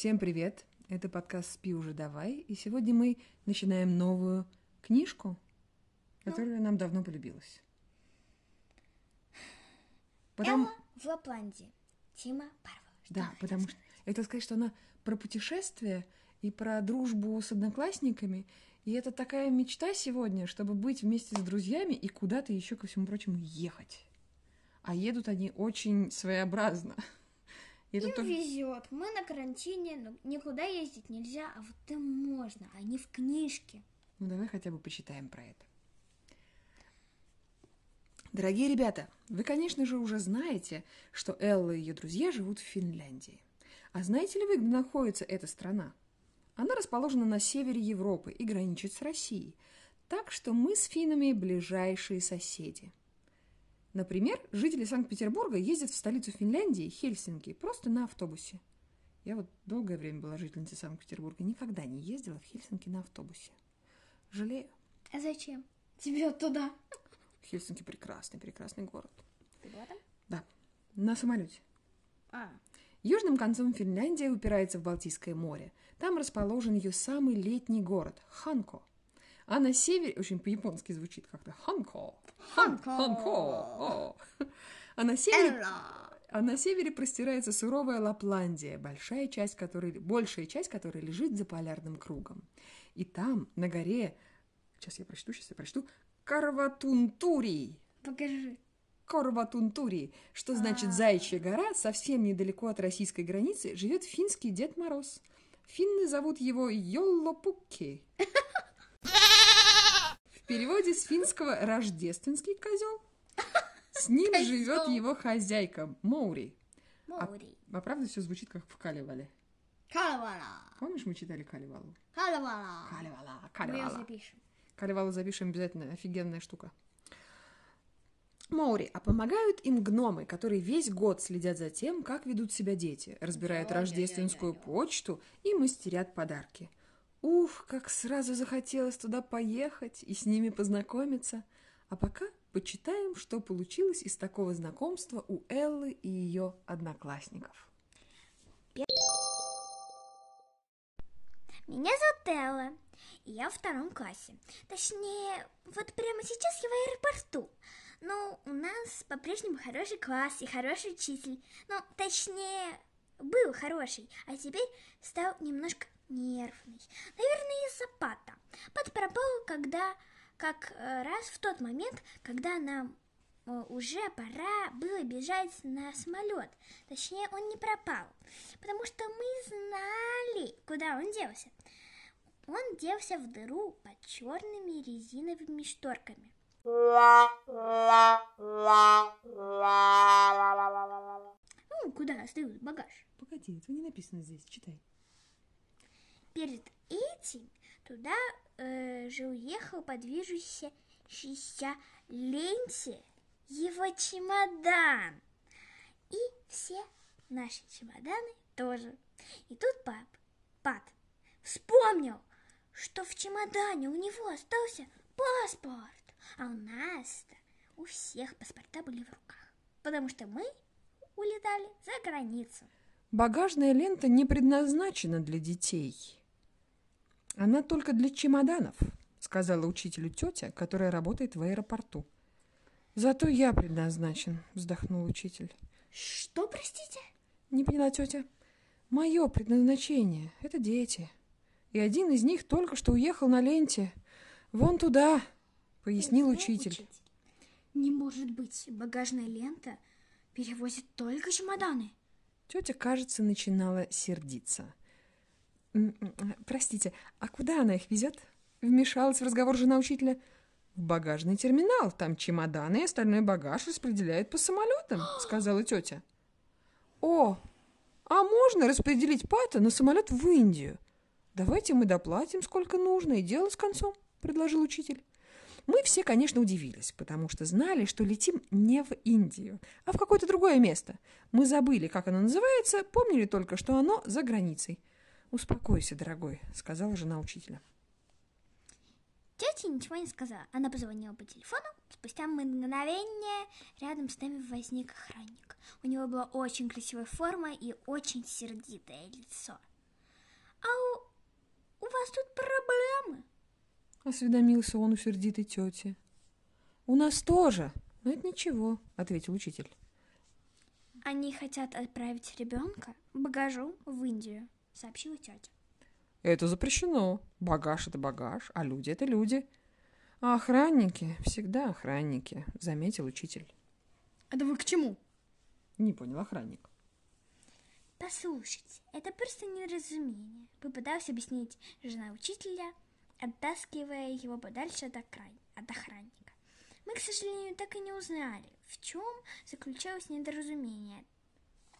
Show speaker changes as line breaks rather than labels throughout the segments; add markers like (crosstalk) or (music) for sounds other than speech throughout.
Всем привет! Это подкаст «Спи уже давай», и сегодня мы начинаем новую книжку, которая нам давно полюбилась. Потому...
Элла в Лапландии. Тима Парвела. Что
Да, потому что я хотела сказать, что она про путешествия и про дружбу с одноклассниками. И это такая мечта сегодня, чтобы быть вместе с друзьями и куда-то еще, ко всему прочему, ехать. А едут они очень своеобразно. Это
Им
тоже-
везет. Мы на карантине, но никуда ездить нельзя, а вот им можно, они в книжке.
Ну, давай хотя бы почитаем про это. Дорогие ребята, вы, конечно же, уже знаете, что Элла и ее друзья живут в Финляндии. А знаете ли вы, где находится эта страна? Она расположена на севере Европы и граничит с Россией. Так что мы с финнами ближайшие соседи. Например, жители Санкт-Петербурга ездят в столицу Финляндии, Хельсинки, просто на автобусе. Я вот долгое время была жительницей Санкт-Петербурга, никогда не ездила в Хельсинки на автобусе. Жалею.
А зачем? Тебе туда.
Хельсинки прекрасный, прекрасный город.
Ты была там?
Да, на самолете.
А,
Южным концом Финляндия упирается в Балтийское море. Там расположен ее самый летний город – Ханко. А на севере, очень по-японски звучит как-то Ханко.
Ханко.
Ханко. А на севере. А на севере простирается суровая Лапландия, большая часть которой, большая часть которой лежит за полярным кругом. И там, на горе, сейчас я прочту, сейчас я прочту, Карватунтурий,
Покажи.
Корватунтурий, что значит «Заячья гора», совсем недалеко от российской границы, живет финский Дед Мороз. Финны зовут его Йоллопукки. (laughs) В переводе с финского «рождественский козел». С ним
Козёл.
живет его хозяйка Моури.
Моури.
А правда все звучит как в Калевале.
Калавала.
Помнишь, мы читали Калевалу?
Калавала.
Калевала,
Мы её
Калевала.
запишем.
Калевалу запишем обязательно, офигенная штука. Моури, а помогают им гномы, которые весь год следят за тем, как ведут себя дети, разбирают рождественскую почту и мастерят подарки. Уф, как сразу захотелось туда поехать и с ними познакомиться. А пока почитаем, что получилось из такого знакомства у Эллы и ее одноклассников.
Меня зовут Элла, и я в втором классе. Точнее, вот прямо сейчас я в аэропорту. Но у нас по-прежнему хороший класс и хороший учитель. Ну, точнее, был хороший, а теперь стал немножко нервный. Наверное, из-за пата. Пат пропал, когда, как э, раз в тот момент, когда нам э, уже пора было бежать на самолет. Точнее, он не пропал, потому что мы знали, куда он делся. Он делся в дыру под черными резиновыми шторками. Ну, куда остается багаж?
Погоди, это не написано здесь, читай.
Перед этим туда э, же уехал подвижущийся ленте его чемодан. И все наши чемоданы тоже. И тут пап, пат, вспомнил, что в чемодане у него остался паспорт, а у нас-то у всех паспорта были в руках, потому что мы улетали за границу.
Багажная лента не предназначена для детей. Она только для чемоданов, сказала учителю тетя, которая работает в аэропорту. Зато я предназначен, вздохнул учитель.
Что, простите?
Не поняла тетя. Мое предназначение — это дети. И один из них только что уехал на ленте. Вон туда, пояснил
Ого,
учитель.
Не может быть, багажная лента перевозит только чемоданы.
Тетя, кажется, начинала сердиться. «М, м, Простите, а куда она их везет? Вмешалась в разговор жена учителя. В багажный терминал. Там чемоданы и остальной багаж распределяют по самолетам, (gasps) сказала тетя. О, а можно распределить Пата на самолет в Индию? Давайте мы доплатим сколько нужно, и дело с концом, предложил учитель. Мы все, конечно, удивились, потому что знали, что летим не в Индию, а в какое-то другое место. Мы забыли, как оно называется, помнили только, что оно за границей. «Успокойся, дорогой», — сказала жена учителя.
Тетя ничего не сказала. Она позвонила по телефону. Спустя мгновение рядом с нами возник охранник. У него была очень красивая форма и очень сердитое лицо. вас тут проблемы?
Осведомился он у сердитой тети. У нас тоже, но это ничего, ответил учитель.
Они хотят отправить ребенка багажом в Индию, сообщила тетя.
Это запрещено. Багаж это багаж, а люди это люди. А охранники всегда охранники, заметил учитель.
Это вы к чему?
Не понял охранник.
Послушайте, это просто неразумение, попыталась объяснить жена учителя, оттаскивая его подальше от, окран... от охранника. Мы, к сожалению, так и не узнали, в чем заключалось недоразумение.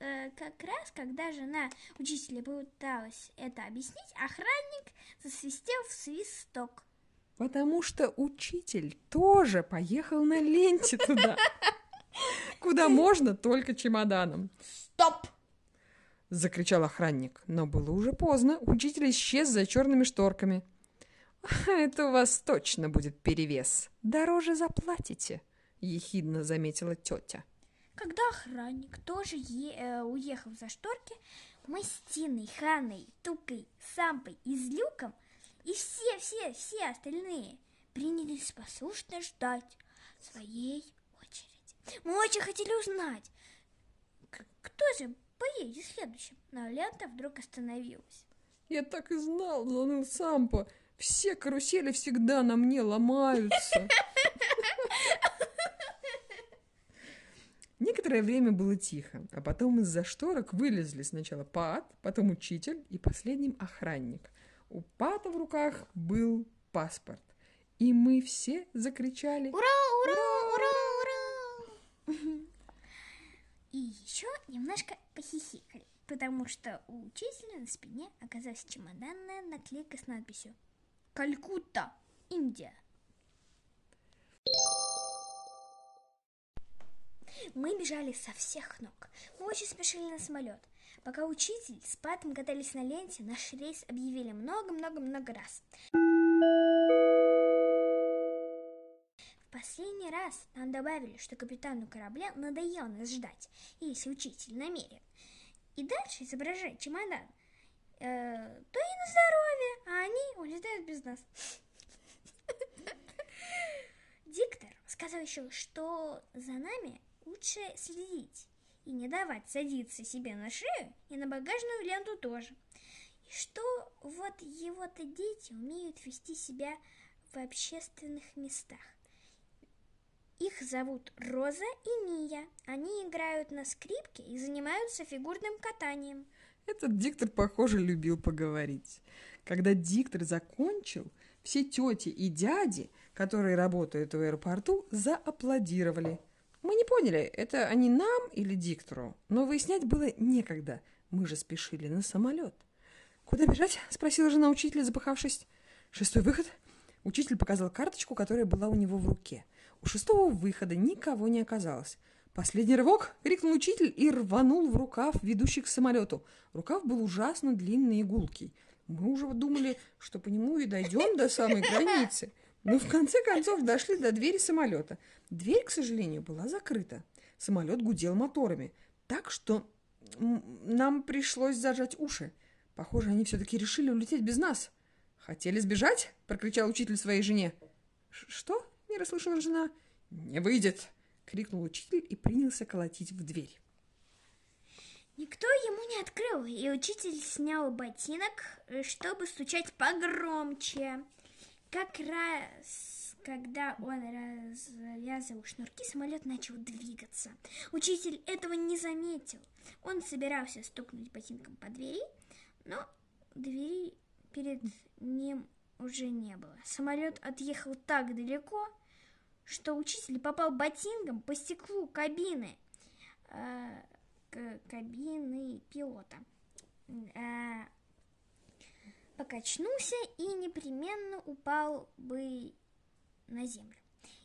Э, как раз, когда жена учителя пыталась это объяснить, охранник засвистел в свисток.
Потому что учитель тоже поехал на ленте туда, (laughs) куда можно только чемоданом.
Стоп!
Закричал охранник, но было уже поздно. Учитель исчез за черными шторками. Это у вас точно будет перевес. Дороже заплатите, ехидно заметила тетя.
Когда охранник тоже е- э, уехал за шторки, мы с Тиной, Ханой, Тукой, Сампой и Злюком и все-все-все остальные принялись послушно ждать своей очереди. Мы очень хотели узнать, кто же поедет следующим, но лента вдруг остановилась.
Я так и знал, заныл Сампа. Все карусели всегда на мне ломаются. (laughs) Некоторое время было тихо, а потом из-за шторок вылезли сначала Пат, потом учитель и последним охранник. У Пата в руках был паспорт. И мы все закричали
Ура, ура, ура, ура! И еще немножко похихикали, потому что у учителя на спине оказалась чемоданная наклейка с надписью «Калькутта, Индия». Мы бежали со всех ног. Мы очень спешили на самолет. Пока учитель с Патом катались на ленте, наш рейс объявили много-много-много раз. В последний раз нам добавили, что капитану корабля надоело нас ждать, если учитель намерен. И дальше изображать чемодан. Э, то и на здоровье, а они улетают без нас. (laughs) Диктор сказал еще, что за нами лучше следить и не давать садиться себе на шею и на багажную ленту тоже. И что вот его-то дети умеют вести себя в общественных местах. Их зовут Роза и Мия. Они играют на скрипке и занимаются фигурным катанием.
Этот диктор, похоже, любил поговорить. Когда диктор закончил, все тети и дяди, которые работают в аэропорту, зааплодировали. Мы не поняли, это они нам или диктору, но выяснять было некогда. Мы же спешили на самолет. «Куда бежать?» – спросила жена учителя, запыхавшись. «Шестой выход?» Учитель показал карточку, которая была у него в руке. У шестого выхода никого не оказалось. «Последний рывок!» — крикнул учитель и рванул в рукав, ведущий к самолету. Рукав был ужасно длинный и гулкий. Мы уже думали, что по нему и дойдем до самой границы. Но в конце концов дошли до двери самолета. Дверь, к сожалению, была закрыта. Самолет гудел моторами, так что нам пришлось зажать уши. Похоже, они все-таки решили улететь без нас. «Хотели сбежать?» — прокричал учитель своей жене. «Ш- «Что?» — не расслышала жена. «Не выйдет!» — крикнул учитель и принялся колотить в дверь.
Никто ему не открыл, и учитель снял ботинок, э, чтобы стучать погромче. Как раз, когда он развязывал шнурки, самолет начал двигаться. Учитель этого не заметил. Он собирался стукнуть ботинком по двери, но двери перед ним уже не было. Самолет отъехал так далеко, что учитель попал ботинком по стеклу кабины. э, кабины пилота. Э, покачнулся и непременно упал бы на землю,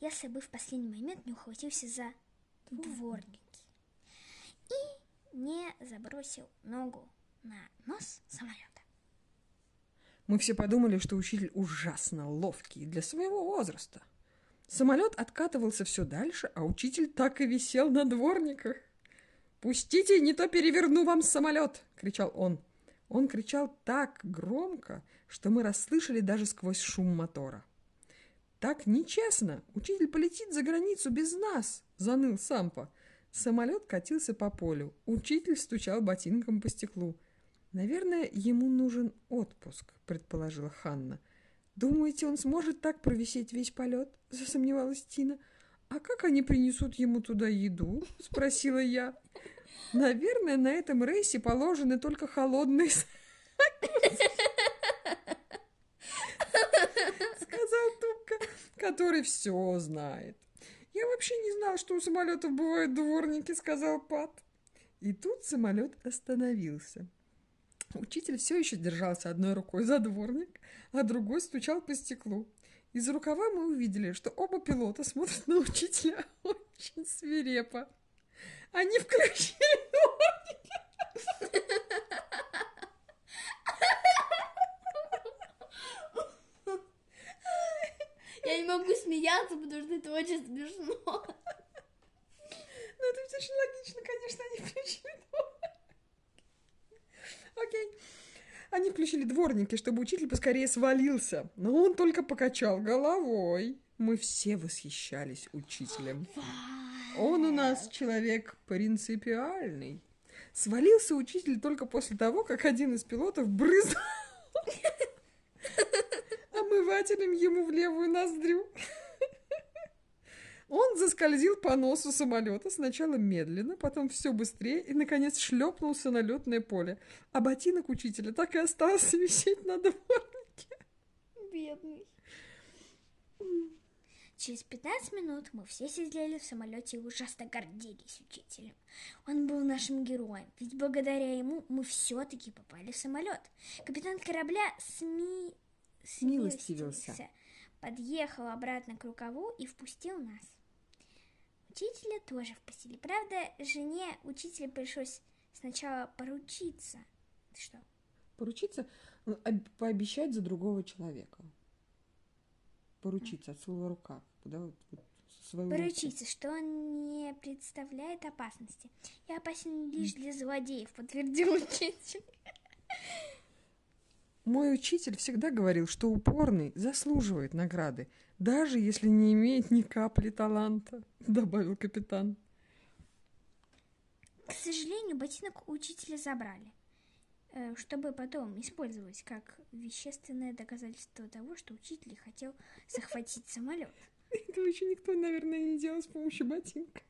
если бы в последний момент не ухватился за дворники и не забросил ногу на нос самолета.
Мы все подумали, что учитель ужасно ловкий для своего возраста. Самолет откатывался все дальше, а учитель так и висел на дворниках. «Пустите, не то переверну вам самолет!» — кричал он. Он кричал так громко, что мы расслышали даже сквозь шум мотора. «Так нечестно! Учитель полетит за границу без нас!» – заныл Сампа. Самолет катился по полю. Учитель стучал ботинком по стеклу. «Наверное, ему нужен отпуск», – предположила Ханна. «Думаете, он сможет так провисеть весь полет?» – засомневалась Тина. «А как они принесут ему туда еду?» – спросила я. «Наверное, на этом рейсе положены только холодные сказал Тупка, который все знает. «Я вообще не знал, что у самолетов бывают дворники», — сказал Пат. И тут самолет остановился. Учитель все еще держался одной рукой за дворник, а другой стучал по стеклу. Из рукава мы увидели, что оба пилота смотрят на учителя (laughs) очень свирепо. Они включили дворники.
Я не могу смеяться, потому что это очень смешно.
Ну, это очень логично, конечно, они включили дворники. Окей. Они включили дворники, чтобы учитель поскорее свалился, но он только покачал головой. Мы все восхищались учителем. Он у нас человек принципиальный. Свалился учитель только после того, как один из пилотов брызнул омывателем ему в левую ноздрю. Он заскользил по носу самолета сначала медленно, потом все быстрее и, наконец, шлепнулся на летное поле. А ботинок учителя так и остался висеть на дворнике.
Бедный. Через 15 минут мы все сидели в самолете и ужасно гордились учителем. Он был нашим героем, ведь благодаря ему мы все-таки попали в самолет. Капитан корабля СМИ
Смилостивился.
подъехал обратно к рукаву и впустил нас. Учителя тоже впустили. Правда, жене учителя пришлось сначала поручиться. Что?
Поручиться, об- пообещать за другого человека. Поручиться от слова рука. Да, вот, вот свою руку.
Поручиться, что он не представляет опасности. Я опасен лишь для злодеев, подтвердил учитель.
Мой учитель всегда говорил, что упорный заслуживает награды, даже если не имеет ни капли таланта, добавил капитан.
К сожалению, ботинок учителя забрали, чтобы потом использовать как вещественное доказательство того, что учитель хотел захватить самолет.
Этого еще никто, наверное, не делал с помощью ботинка.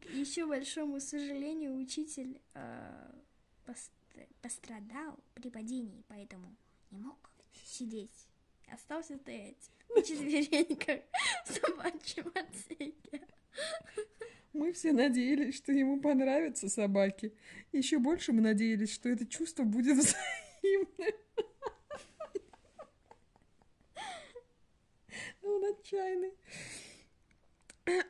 К еще большому сожалению, учитель э, пос- пострадал при падении, поэтому не мог сидеть. Остался стоять на четвереньках в собачьем отсеке.
Мы все надеялись, что ему понравятся собаки. Еще больше мы надеялись, что это чувство будет взаимным. Он отчаянный.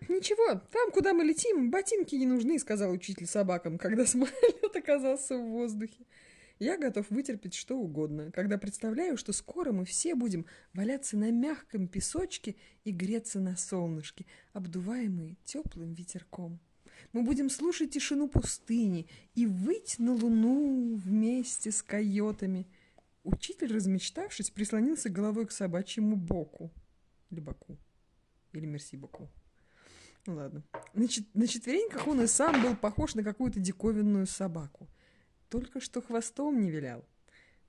«Ничего, там, куда мы летим, ботинки не нужны», — сказал учитель собакам, когда самолет оказался в воздухе. Я готов вытерпеть что угодно, когда представляю, что скоро мы все будем валяться на мягком песочке и греться на солнышке, обдуваемые теплым ветерком. Мы будем слушать тишину пустыни и выть на луну вместе с койотами. Учитель, размечтавшись, прислонился головой к собачьему боку. Или боку. Или мерси боку. Ну ладно. На, чет- на четвереньках он и сам был похож на какую-то диковинную собаку. Только что хвостом не вилял.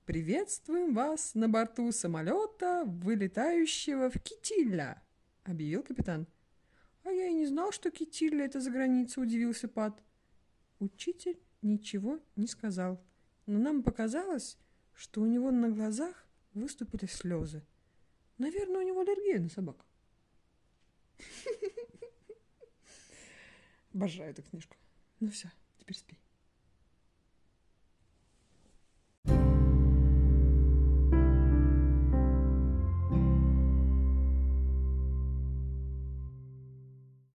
«Приветствуем вас на борту самолета, вылетающего в Китилля», — объявил капитан. «А я и не знал, что Китилля — это за граница», — удивился Пат. Учитель ничего не сказал, но нам показалось, что у него на глазах выступили слезы. Наверное, у него аллергия на собак. (laughs) Обожаю эту книжку. Ну все, теперь спи.